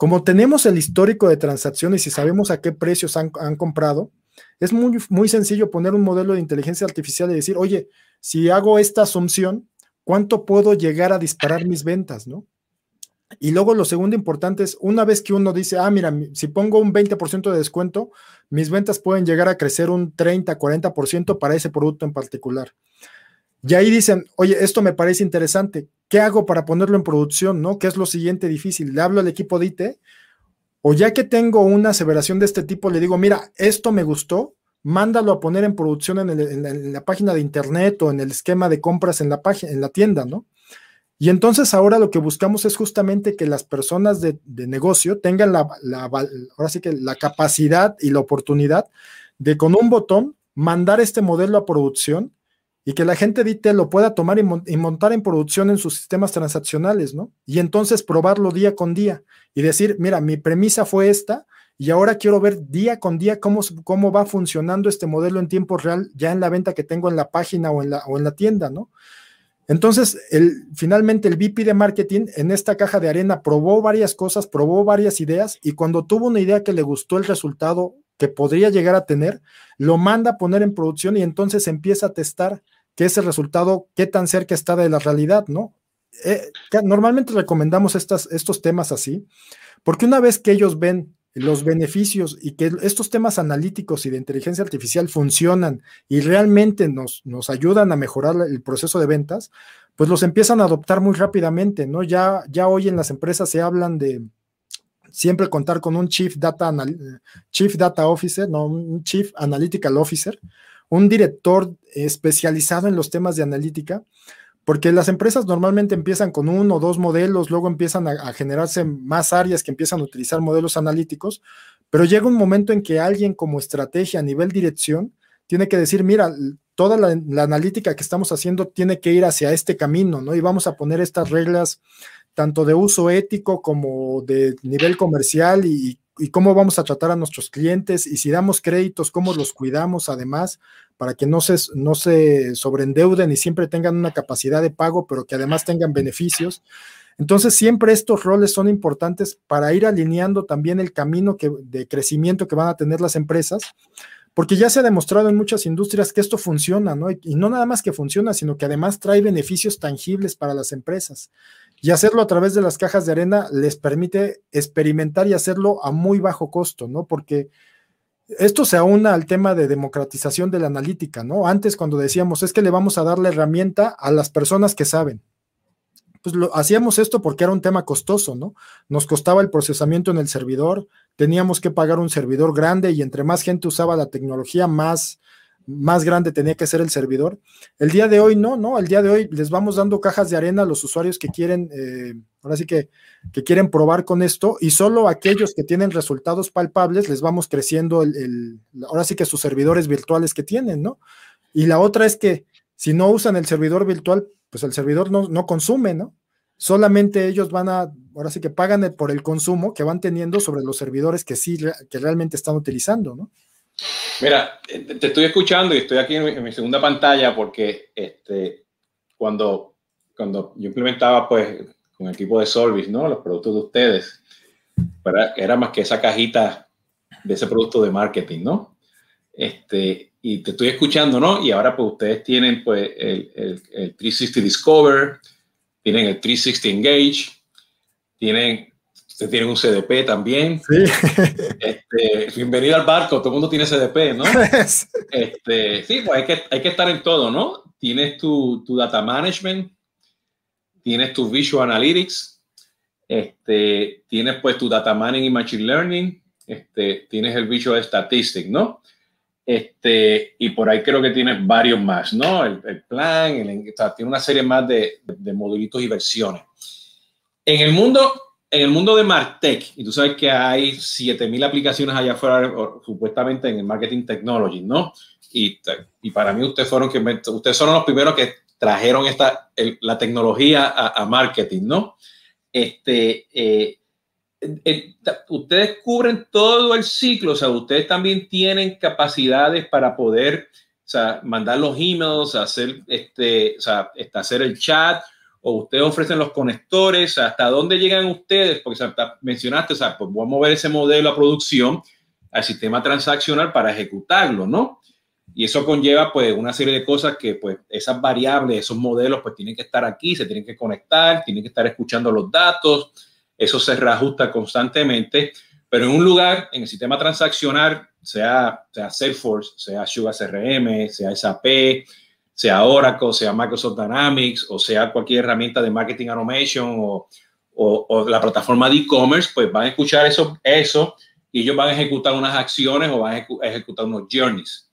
Como tenemos el histórico de transacciones y sabemos a qué precios han, comprado, es muy, muy sencillo poner un modelo de inteligencia artificial y decir, oye, si hago esta asunción, ¿cuánto puedo llegar a disparar mis ventas? ¿no? Y luego lo segundo importante es, una vez que uno dice, ah, mira, si pongo un 20% de descuento, mis ventas pueden llegar a crecer un 30, 40% para ese producto en particular. Y ahí dicen, oye, esto me parece interesante, ¿qué hago para ponerlo en producción? ¿No? ¿Qué es lo siguiente difícil? Le hablo al equipo de IT, o ya que tengo una aseveración de este tipo, le digo, mira, esto me gustó, mándalo a poner en producción en, la, página de internet o en el esquema de compras en la, página, en la tienda, ¿no? Y entonces ahora lo que buscamos es justamente que las personas de, negocio tengan la, capacidad y la oportunidad de con un botón mandar este modelo a producción y que la gente de IT lo pueda tomar y, montar en producción en sus sistemas transaccionales, ¿no? Y entonces probarlo día con día y decir, mira, mi premisa fue esta y ahora quiero ver día con día cómo, cómo va funcionando este modelo en tiempo real ya en la venta que tengo en la página o en la, o en la tienda, ¿no? Entonces, el, finalmente el VP de marketing en esta caja de arena probó varias cosas, probó varias ideas y cuando tuvo una idea que le gustó el resultado que podría llegar a tener, lo manda a poner en producción y entonces empieza a testar qué es el resultado, qué tan cerca está de la realidad, ¿no? Eh, normalmente recomendamos estas, estos temas así, porque una vez que ellos ven los beneficios y que estos temas analíticos y de inteligencia artificial funcionan y realmente nos, nos ayudan a mejorar el proceso de ventas, pues los empiezan a adoptar muy rápidamente, ¿no? Ya, ya hoy en las empresas se hablan de siempre contar con un Chief Data, Chief Data Officer, no, un Chief Analytical Officer, un director especializado en los temas de analítica, porque las empresas normalmente empiezan con uno o dos modelos, luego empiezan a, generarse más áreas que empiezan a utilizar modelos analíticos, pero llega un momento en que alguien como estrategia a nivel dirección tiene que decir, mira, toda la, analítica que estamos haciendo tiene que ir hacia este camino, ¿no? Y vamos a poner estas reglas tanto de uso ético como de nivel comercial y, cómo vamos a tratar a nuestros clientes y si damos créditos, cómo los cuidamos además para que no se, no se sobreendeuden y siempre tengan una capacidad de pago, pero que además tengan beneficios. Entonces, siempre estos roles son importantes para ir alineando también el camino de crecimiento que van a tener las empresas, porque ya se ha demostrado en muchas industrias que esto funciona, ¿no? Y, no nada más que funciona, sino que además trae beneficios tangibles para las empresas. Y hacerlo a través de las cajas de arena les permite experimentar y hacerlo a muy bajo costo, ¿no? Porque esto se aúna al tema de democratización de la analítica, ¿no? Antes cuando decíamos es que le vamos a dar la herramienta a las personas que saben. Pues lo, hacíamos esto porque era un tema costoso, ¿no? Nos costaba el procesamiento en el servidor, teníamos que pagar un servidor grande y entre más gente usaba la tecnología, más, más grande tenía que ser el servidor. El día de hoy no, ¿no? El día de hoy les vamos dando cajas de arena a los usuarios que quieren, eh, ahora sí que, que, quieren probar con esto y solo aquellos que tienen resultados palpables les vamos creciendo el, ahora sí que sus servidores virtuales que tienen, ¿no? Y la otra es que si no usan el servidor virtual, pues el servidor no, no consume, ¿no? Solamente ellos van a, ahora sí que pagan por el consumo que van teniendo sobre los servidores que sí, que realmente están utilizando, ¿no? Mira, te estoy escuchando y estoy aquí en mi, segunda pantalla porque este, cuando, cuando yo implementaba pues con el equipo de Solvis, ¿no? Los productos de ustedes, era más que esa cajita de ese producto de marketing, ¿no? Este, y te estoy escuchando, ¿no? Y ahora pues ustedes tienen pues el, el 360 Discover, tienen el 360 Engage, tienen Usted tiene un CDP también. Sí. Este, bienvenido al barco, todo el mundo tiene CDP, ¿no? (laughs) este, sí, pues hay que, hay que estar en todo, ¿no? Tienes tu, tu data management, tienes tu visual analytics, este, tienes pues tu data mining y machine learning, este, tienes el visual statistics, ¿no? Este, y por ahí creo que tienes varios más, ¿no? El, el plan, el, o sea, tiene una serie más de, de modulitos y versiones. En el mundo en el mundo de Martech, y tú sabes que hay 7000 aplicaciones allá afuera, supuestamente en el marketing technology, ¿no? Y, y para mí ustedes fueron que ustedes son los primeros que trajeron esta, la tecnología a, marketing, ¿no? Este, eh, ustedes cubren todo el ciclo, o sea, ustedes también tienen capacidades para poder o sea, mandar los emails, hacer, este, o sea, hacer el chat, o ustedes ofrecen los conectores, hasta dónde llegan ustedes, porque mencionaste, o sea, pues vamos a mover ese modelo a producción, al sistema transaccional para ejecutarlo, ¿no? Y eso conlleva pues una serie de cosas que pues esas variables, esos modelos pues tienen que estar aquí, se tienen que conectar, tienen que estar escuchando los datos, eso se reajusta constantemente, pero en un lugar, en el sistema transaccional, sea, sea Salesforce, sea Sugar CRM, sea SAP, sea Oracle, sea Microsoft Dynamics o sea cualquier herramienta de marketing automation o, o, la plataforma de e-commerce, pues van a escuchar eso, eso y ellos van a ejecutar unas acciones o van a ejecutar unos journeys.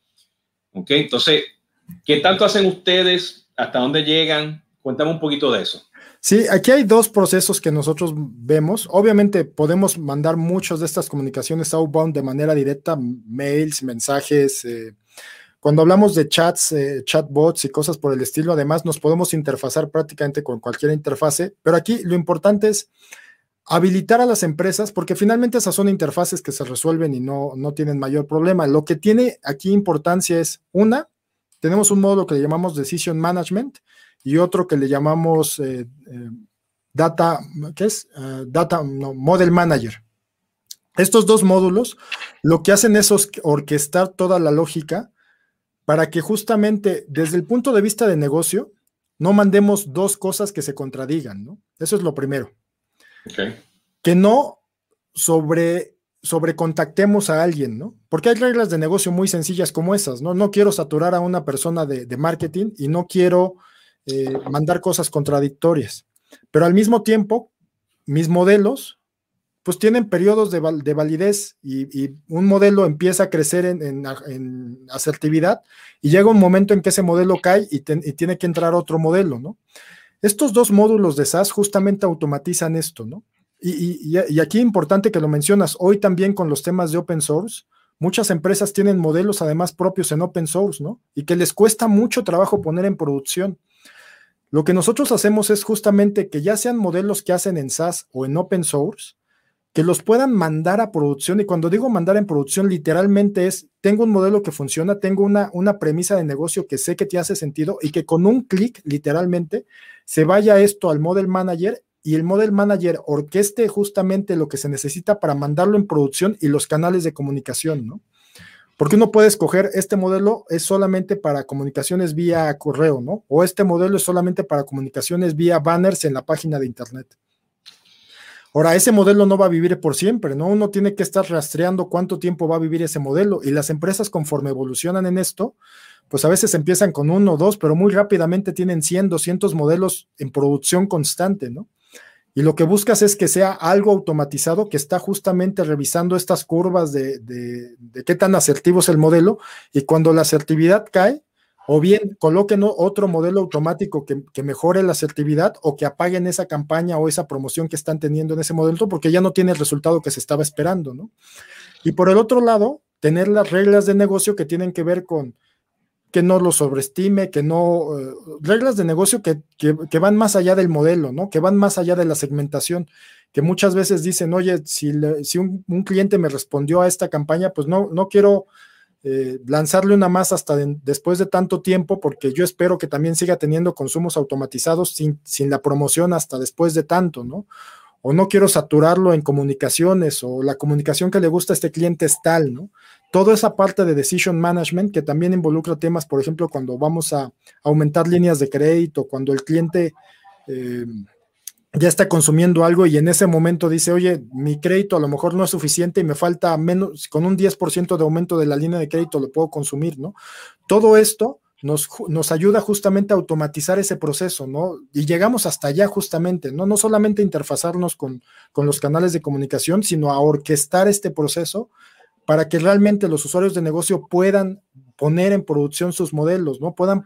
¿Ok? Entonces, ¿qué tanto hacen ustedes? ¿Hasta dónde llegan? Cuéntame un poquito de eso. Sí, aquí hay dos procesos que nosotros vemos. Obviamente podemos mandar muchas de estas comunicaciones outbound de manera directa, mails, mensajes. Eh, cuando hablamos de chats, eh, chatbots y cosas por el estilo, además nos podemos interfazar prácticamente con cualquier interfase, pero aquí lo importante es habilitar a las empresas, porque finalmente esas son interfaces que se resuelven y no, no tienen mayor problema. Lo que tiene aquí importancia es, una, tenemos un módulo que le llamamos Decision Management y otro que le llamamos eh, eh, Data, ¿qué es? Data, Model Manager. Estos dos módulos lo que hacen es orquestar toda la lógica para que justamente desde el punto de vista de negocio no mandemos dos cosas que se contradigan, ¿no? Eso es lo primero. Que no sobre, sobre contactemos a alguien, ¿no? Porque hay reglas de negocio muy sencillas como esas, ¿no? No quiero saturar a una persona de, marketing y no quiero eh, mandar cosas contradictorias. Pero al mismo tiempo, mis modelos, pues tienen periodos de, validez y, un modelo empieza a crecer en, asertividad y llega un momento en que ese modelo cae y, y tiene que entrar otro modelo, ¿no? Estos dos módulos de SaaS justamente automatizan esto, ¿no? Y, y, aquí importante que lo mencionas, hoy también con los temas de open source, muchas empresas tienen modelos además propios en open source, ¿no? Y que les cuesta mucho trabajo poner en producción. Lo que nosotros hacemos es justamente que ya sean modelos que hacen en SaaS o en open source, que los puedan mandar a producción. Y cuando digo mandar en producción, literalmente es, tengo un modelo que funciona, tengo una, una premisa de negocio que sé que te hace sentido y que con un clic, literalmente, se vaya esto al Model Manager y el Model Manager orqueste justamente lo que se necesita para mandarlo en producción y los canales de comunicación, ¿no? Porque uno puede escoger este modelo es solamente para comunicaciones vía correo, ¿no? O este modelo es solamente para comunicaciones vía banners en la página de internet. Ahora, ese modelo no va a vivir por siempre, ¿no? Uno tiene que estar rastreando cuánto tiempo va a vivir ese modelo y las empresas conforme evolucionan en esto, pues a veces empiezan con uno o dos, pero muy rápidamente tienen 100, 200 modelos en producción constante, ¿no? Y lo que buscas es que sea algo automatizado que está justamente revisando estas curvas de, de, de qué tan asertivo es el modelo y cuando la asertividad cae, o bien coloquen otro modelo automático que, mejore la asertividad o que apaguen esa campaña o esa promoción que están teniendo en ese modelo porque ya no tiene el resultado que se estaba esperando, ¿no? Y por el otro lado, tener las reglas de negocio que tienen que ver con que no lo sobreestime, que no, eh, reglas de negocio que, van más allá del modelo, ¿no? Que van más allá de la segmentación, que muchas veces dicen, oye, si, si un, un, cliente me respondió a esta campaña, pues no, no quiero eh, lanzarle una más hasta después de tanto tiempo, porque yo espero que también siga teniendo consumos automatizados sin, sin la promoción hasta después de tanto, ¿no? O no quiero saturarlo en comunicaciones o la comunicación que le gusta a este cliente es tal, ¿no? Toda esa parte de decision management que también involucra temas, por ejemplo, cuando vamos a aumentar líneas de crédito, cuando el cliente... Eh, ya está consumiendo algo y en ese momento dice, oye, mi crédito a lo mejor no es suficiente y me falta menos, con un 10% de aumento de la línea de crédito lo puedo consumir, ¿no? Todo esto nos, nos, ayuda justamente a automatizar ese proceso, ¿no? Y llegamos hasta allá justamente, ¿no? No solamente interfazarnos con, con los canales de comunicación, sino a orquestar este proceso para que realmente los usuarios de negocio puedan poner en producción sus modelos, ¿no? Puedan,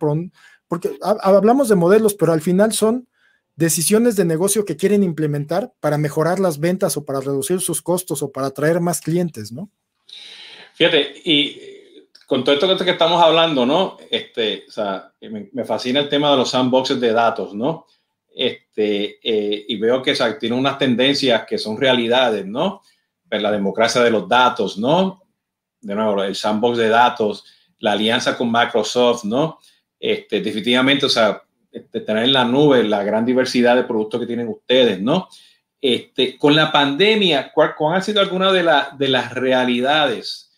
porque hablamos de modelos, pero al final son decisiones de negocio que quieren implementar para mejorar las ventas o para reducir sus costos o para atraer más clientes, ¿no? Fíjate, y con todo esto que estamos hablando, ¿no? Este, o sea, me, fascina el tema de los sandboxes de datos, ¿no? Este, eh, y veo que o tiene unas tendencias que son realidades, ¿no? Pues la democracia de los datos, ¿no? De nuevo, el sandbox de datos, la alianza con Microsoft, ¿no? Este, definitivamente, o sea, este, tener en la nube la gran diversidad de productos que tienen ustedes, ¿no? Este, con la pandemia, ¿cuál, ¿cuál han sido algunas de, de las realidades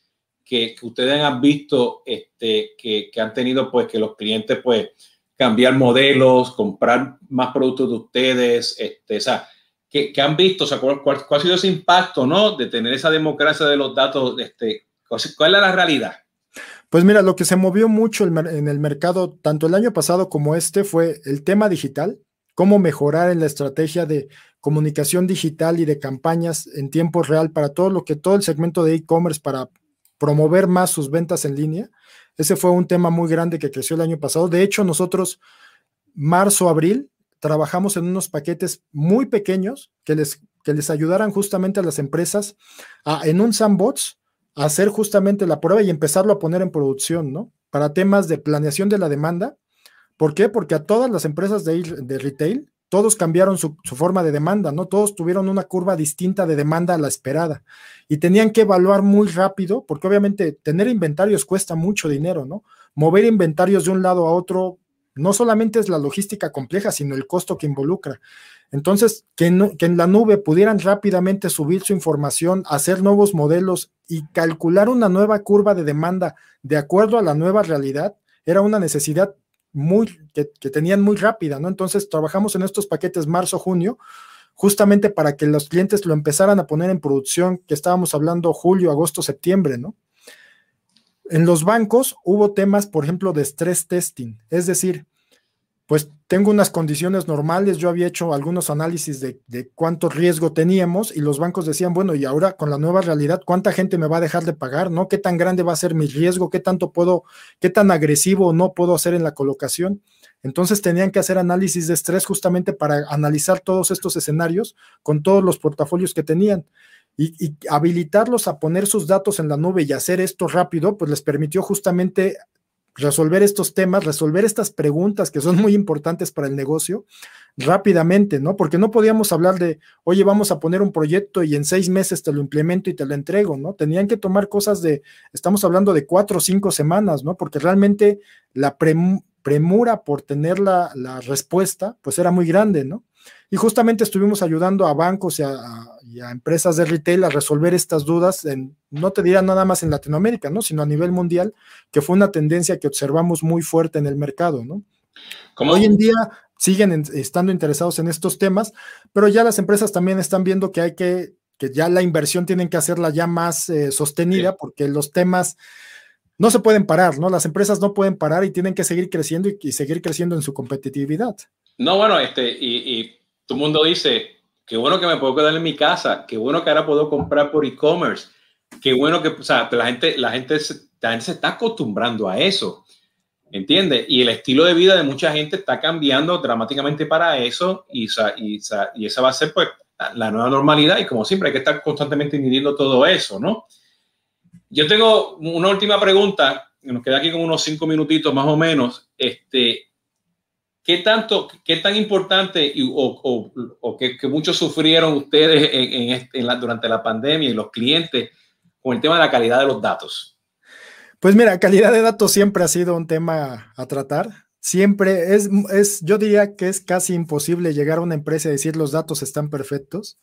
que, ustedes han visto este, que, que, han tenido, pues, que los clientes, pues, cambiar modelos, comprar más productos de ustedes, este, o sea, que, que han visto, o sea, ¿cuál, cuál, ha sido ese impacto, ¿no? De tener esa democracia de los datos, este, ¿cuál es la realidad? Pues mira, lo que se movió mucho en el mercado, tanto el año pasado como este, fue el tema digital, cómo mejorar en la estrategia de comunicación digital y de campañas en tiempo real para todo lo que todo el segmento de e-commerce para promover más sus ventas en línea. Ese fue un tema muy grande que creció el año pasado. De hecho, nosotros marzo, abril, trabajamos en unos paquetes muy pequeños que les, que les ayudaran justamente a las empresas a, en un sandbox hacer justamente la prueba y empezarlo a poner en producción, ¿no? Para temas de planeación de la demanda. ¿Por qué? Porque a todas las empresas de, de retail todos cambiaron su, forma de demanda, ¿no? Todos tuvieron una curva distinta de demanda a la esperada y tenían que evaluar muy rápido, porque obviamente tener inventarios cuesta mucho dinero, ¿no? Mover inventarios de un lado a otro no solamente es la logística compleja, sino el costo que involucra. Entonces, que, en la nube pudieran rápidamente subir su información, hacer nuevos modelos y calcular una nueva curva de demanda de acuerdo a la nueva realidad, era una necesidad muy, que, tenían muy rápida, ¿no? Entonces trabajamos en estos paquetes marzo-junio, justamente para que los clientes lo empezaran a poner en producción, que estábamos hablando julio, agosto, septiembre, ¿no? En los bancos hubo temas, por ejemplo, de stress testing, es decir, pues tengo unas condiciones normales, yo había hecho algunos análisis de, cuánto riesgo teníamos y los bancos decían, bueno, y ahora con la nueva realidad, ¿cuánta gente me va a dejar de pagar? ¿No? ¿Qué tan grande va a ser mi riesgo? ¿Qué tanto puedo, qué tan agresivo no puedo hacer en la colocación? Entonces tenían que hacer análisis de estrés justamente para analizar todos estos escenarios con todos los portafolios que tenían. Y, habilitarlos a poner sus datos en la nube y hacer esto rápido, pues les permitió justamente resolver estos temas, resolver estas preguntas que son (laughs) muy importantes para el negocio rápidamente, ¿no? Porque no podíamos hablar de, oye, vamos a poner un proyecto y en seis meses te lo implemento y te lo entrego, ¿no? Tenían que tomar cosas de, estamos hablando de cuatro o cinco semanas, ¿no? Porque realmente la premura por tener la respuesta, pues era muy grande, ¿no? Y justamente estuvimos ayudando a bancos y a, empresas de retail a resolver estas dudas, en, no te dirá nada más en Latinoamérica, ¿no? sino a nivel mundial, que fue una tendencia que observamos muy fuerte en el mercado. ¿no? Como Hoy en día siguen estando interesados en estos temas, pero ya las empresas también están viendo que hay que, que ya la inversión tienen que hacerla ya más eh, sostenida, porque los temas no se pueden parar, ¿no? Las empresas no pueden parar y tienen que seguir creciendo y, seguir creciendo en su competitividad. No, bueno, este, y, y todo el mundo dice, qué bueno que me puedo quedar en mi casa, qué bueno que ahora puedo comprar por e-commerce, qué bueno que, o sea, la gente, la gente, la gente se está acostumbrando a eso, ¿entiendes? Y el estilo de vida de mucha gente está cambiando dramáticamente para eso y, y, y esa va a ser pues la nueva normalidad y como siempre hay que estar constantemente midiendo todo eso, ¿no? Yo tengo una última pregunta, nos queda aquí como unos cinco minutitos más o menos. Este, ¿Qué tanto, qué tan importante o, o, que, muchos sufrieron ustedes en, la, durante la pandemia y los clientes con el tema de la calidad de los datos? Pues mira, calidad de datos siempre ha sido un tema a tratar. Siempre es, es, yo diría que es casi imposible llegar a una empresa y decir los datos están perfectos.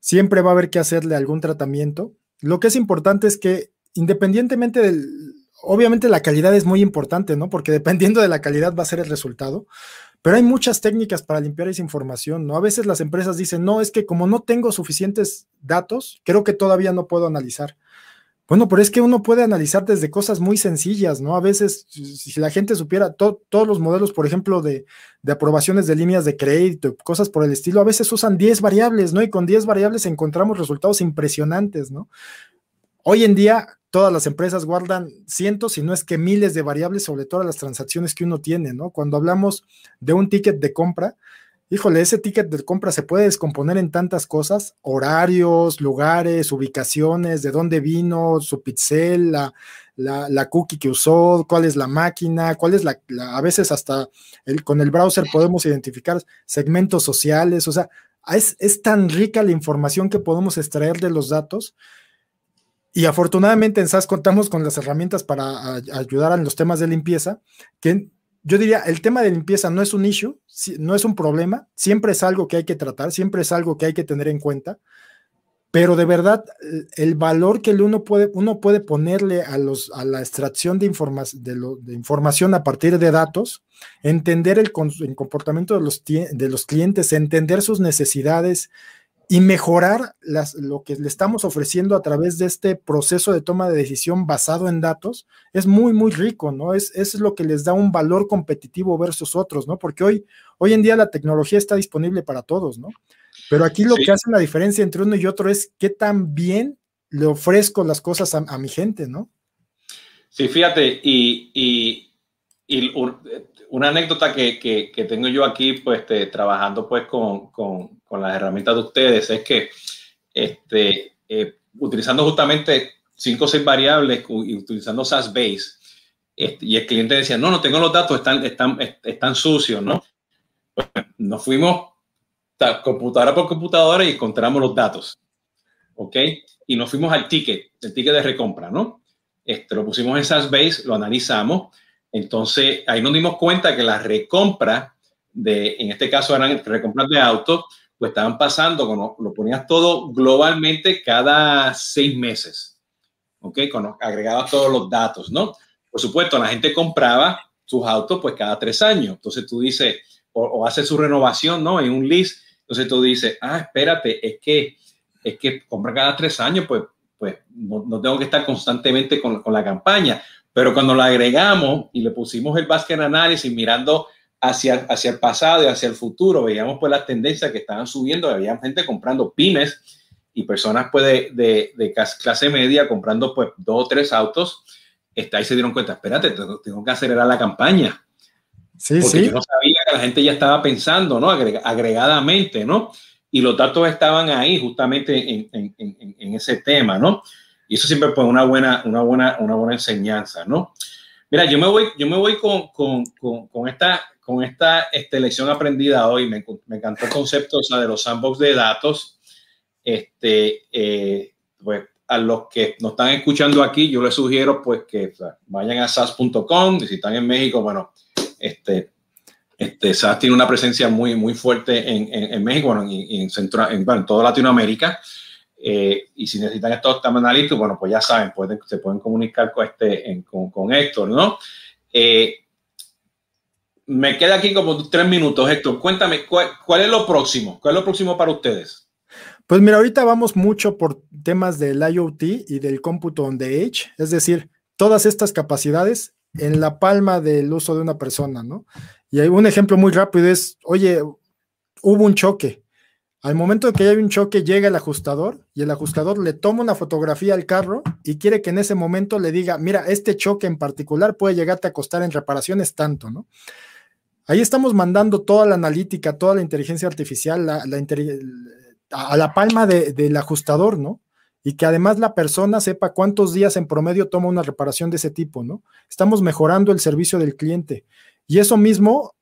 Siempre va a haber que hacerle algún tratamiento. Lo que es importante es que independientemente del, obviamente la calidad es muy importante, ¿no? Porque dependiendo de la calidad va a ser el resultado, pero hay muchas técnicas para limpiar esa información, ¿no? A veces las empresas dicen, no, es que como no tengo suficientes datos, creo que todavía no puedo analizar. Bueno, pero es que uno puede analizar desde cosas muy sencillas, ¿no? A veces, si la gente supiera todos los modelos, por ejemplo, de, de, aprobaciones de líneas de crédito, cosas por el estilo, a veces usan 10 variables, ¿no? Y con 10 variables encontramos resultados impresionantes, ¿no? Hoy en día todas las empresas guardan cientos, si no es que miles de variables sobre todas las transacciones que uno tiene, ¿no? Cuando hablamos de un ticket de compra, híjole, ese ticket de compra se puede descomponer en tantas cosas, horarios, lugares, ubicaciones, de dónde vino, su pixel, la, la, cookie que usó, cuál es la máquina, cuál es la, a veces hasta el, con el browser podemos identificar segmentos sociales, o sea, es, es tan rica la información que podemos extraer de los datos y afortunadamente en SAS contamos con las herramientas para ayudar en los temas de limpieza, que yo diría, el tema de limpieza no es un issue, no es un problema, siempre es algo que hay que tratar, siempre es algo que hay que tener en cuenta, pero de verdad el valor que uno puede, uno puede ponerle a, los, a la extracción de, de, información a partir de datos, entender el, comportamiento de los, de los clientes, entender sus necesidades, y mejorar lo que le estamos ofreciendo a través de este proceso de toma de decisión basado en datos es muy, muy rico, ¿no? Es, es lo que les da un valor competitivo versus otros, ¿no? Porque hoy, hoy en día la tecnología está disponible para todos, ¿no? Pero aquí lo que hace la diferencia entre uno y otro es qué tan bien le ofrezco las cosas a, mi gente, ¿no? Sí, fíjate, y, y, y una anécdota que, que, tengo yo aquí, pues, este, trabajando pues con, con, con, las herramientas de ustedes, es que este, eh, utilizando justamente cinco o seis variables y utilizando SAS Base, este, y el cliente decía, no, no tengo los datos, están, están, están sucios, ¿no? Pues, nos fuimos computadora por computadora y encontramos los datos, ¿ok? Y nos fuimos al ticket, el ticket de recompra, ¿no? Este, lo pusimos en SAS Base, lo analizamos entonces, ahí nos dimos cuenta que las recompras de, en este caso eran recompras de autos, pues estaban pasando, cuando lo ponías todo globalmente cada seis meses, ¿ok? Cuando agregabas todos los datos, ¿no? Por supuesto, la gente compraba sus autos pues cada tres años. Entonces tú dices, o, hace su renovación, ¿no? En un lease. Entonces tú dices, ah, espérate, es que, es que compra cada tres años, pues, pues no, tengo que estar constantemente con, con la campaña. Pero cuando lo agregamos y le pusimos el basket análisis mirando hacia, hacia el pasado y hacia el futuro, veíamos pues las tendencias que estaban subiendo, había gente comprando pymes y personas pues de, de, clase media comprando pues dos o tres autos, está, ahí se dieron cuenta, espérate, tengo, que acelerar la campaña. Sí, Porque sí. yo no sabía que la gente ya estaba pensando, ¿no? agregadamente, ¿no? Y los datos estaban ahí justamente en, en, en, en ese tema, ¿no? Y eso siempre pues una buena, una buena, una buena enseñanza, ¿no? Mira, yo me voy, yo me voy con, con, con, esta, con esta este, lección aprendida hoy. Me, me encantó el concepto de los sandbox de datos. Este, eh, pues a los que nos están escuchando aquí, yo les sugiero pues que vayan a SAS.com. Si están en México, bueno, este, este, SAS tiene una presencia muy, muy fuerte en, en, México, bueno, en, en, centro, en, bueno, en toda Latinoamérica. Eh, y si necesitan estos analistas, bueno, pues ya saben, pueden, se pueden comunicar con, este, con, con, Héctor, ¿no? Eh, me queda aquí como tres minutos, Héctor. Cuéntame, ¿cuál, ¿cuál, es lo próximo? ¿Cuál es lo próximo para ustedes? Pues mira, ahorita vamos mucho por temas del IoT y del cómputo on the edge, es decir, todas estas capacidades en la palma del uso de una persona, ¿no? Y hay un ejemplo muy rápido es, oye, hubo un choque, al momento de que hay un choque, llega el ajustador y el ajustador le toma una fotografía al carro y quiere que en ese momento le diga, mira, este choque en particular puede llegarte a costar en reparaciones tanto, ¿no? Ahí estamos mandando toda la analítica, toda la inteligencia artificial a la palma del ajustador, ¿no? Y que además la persona sepa cuántos días en promedio toma una reparación de ese tipo, ¿no? Estamos mejorando el servicio del cliente. Y eso mismo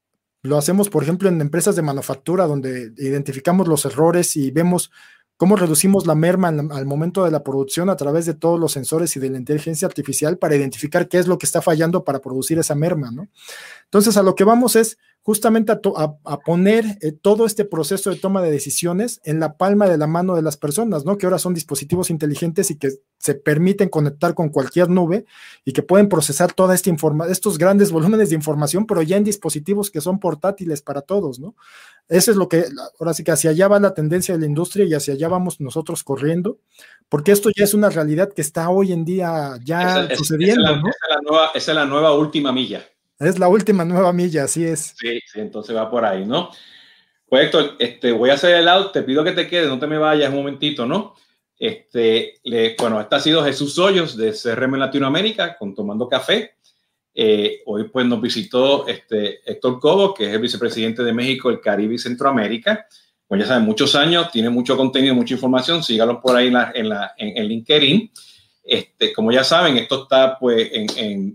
lo hacemos, por ejemplo, en empresas de manufactura donde identificamos los errores y vemos cómo reducimos la merma al momento de la producción a través de todos los sensores y de la inteligencia artificial para identificar qué es lo que está fallando para producir esa merma, ¿no? Entonces, a lo que vamos es justamente a, poner eh, todo este proceso de toma de decisiones en la palma de la mano de las personas, ¿no? Que ahora son dispositivos inteligentes y que se permiten conectar con cualquier nube y que pueden procesar toda esta información, estos grandes (laughs) volúmenes de información, pero ya en dispositivos que son portátiles para todos, ¿no? Eso es lo que, ahora sí que hacia allá va la tendencia de la industria y hacia allá vamos nosotros corriendo, porque esto ya es una realidad que está hoy en día ya sucediendo, ¿no? esa es la nueva última milla. Es la última nueva milla, así es. Sí, sí, entonces va por ahí, ¿no? Pues Héctor, este, voy a hacer el out, te pido que te quedes, no te me vayas un momentito, ¿no? Este, bueno, este ha sido Jesús Hoyos de CRM Latinoamérica con Tomando Café. Eh, hoy pues nos visitó este, Héctor Cobo, que es el vicepresidente de México, el Caribe y Centroamérica. Pues ya saben, muchos años, tiene mucho contenido, mucha información, sígalo por ahí en, la, en, la, en, en LinkedIn. Este, como ya saben, esto está pues en,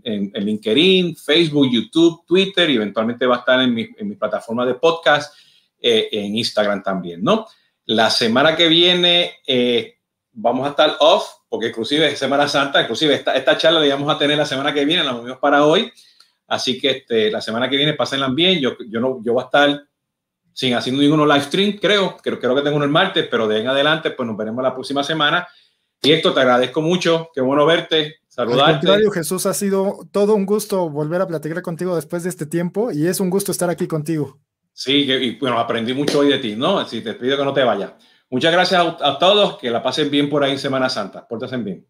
en, en, LinkedIn, Facebook, YouTube, Twitter y eventualmente va a estar en mi, en mi plataforma de podcast, eh, en Instagram también, ¿no? La semana que viene eh, vamos a estar off, porque inclusive es Semana Santa, inclusive esta, esta charla la vamos a tener la semana que viene, la movimos para hoy. Así que este, la semana que viene pásenla bien. Yo, yo, no, yo voy a estar sin haciendo ninguno live stream, creo. creo. Creo que tengo uno el martes, pero de en adelante, pues nos veremos la próxima semana. Y esto te agradezco mucho. Qué bueno verte. Saludarte. Al Jesús, ha sido todo un gusto volver a platicar contigo después de este tiempo y es un gusto estar aquí contigo. Sí, y bueno, aprendí mucho hoy de ti, ¿no? Si te pido que no te vayas. Muchas gracias a, todos, que la pasen bien por ahí Semana Santa. Pórtense bien.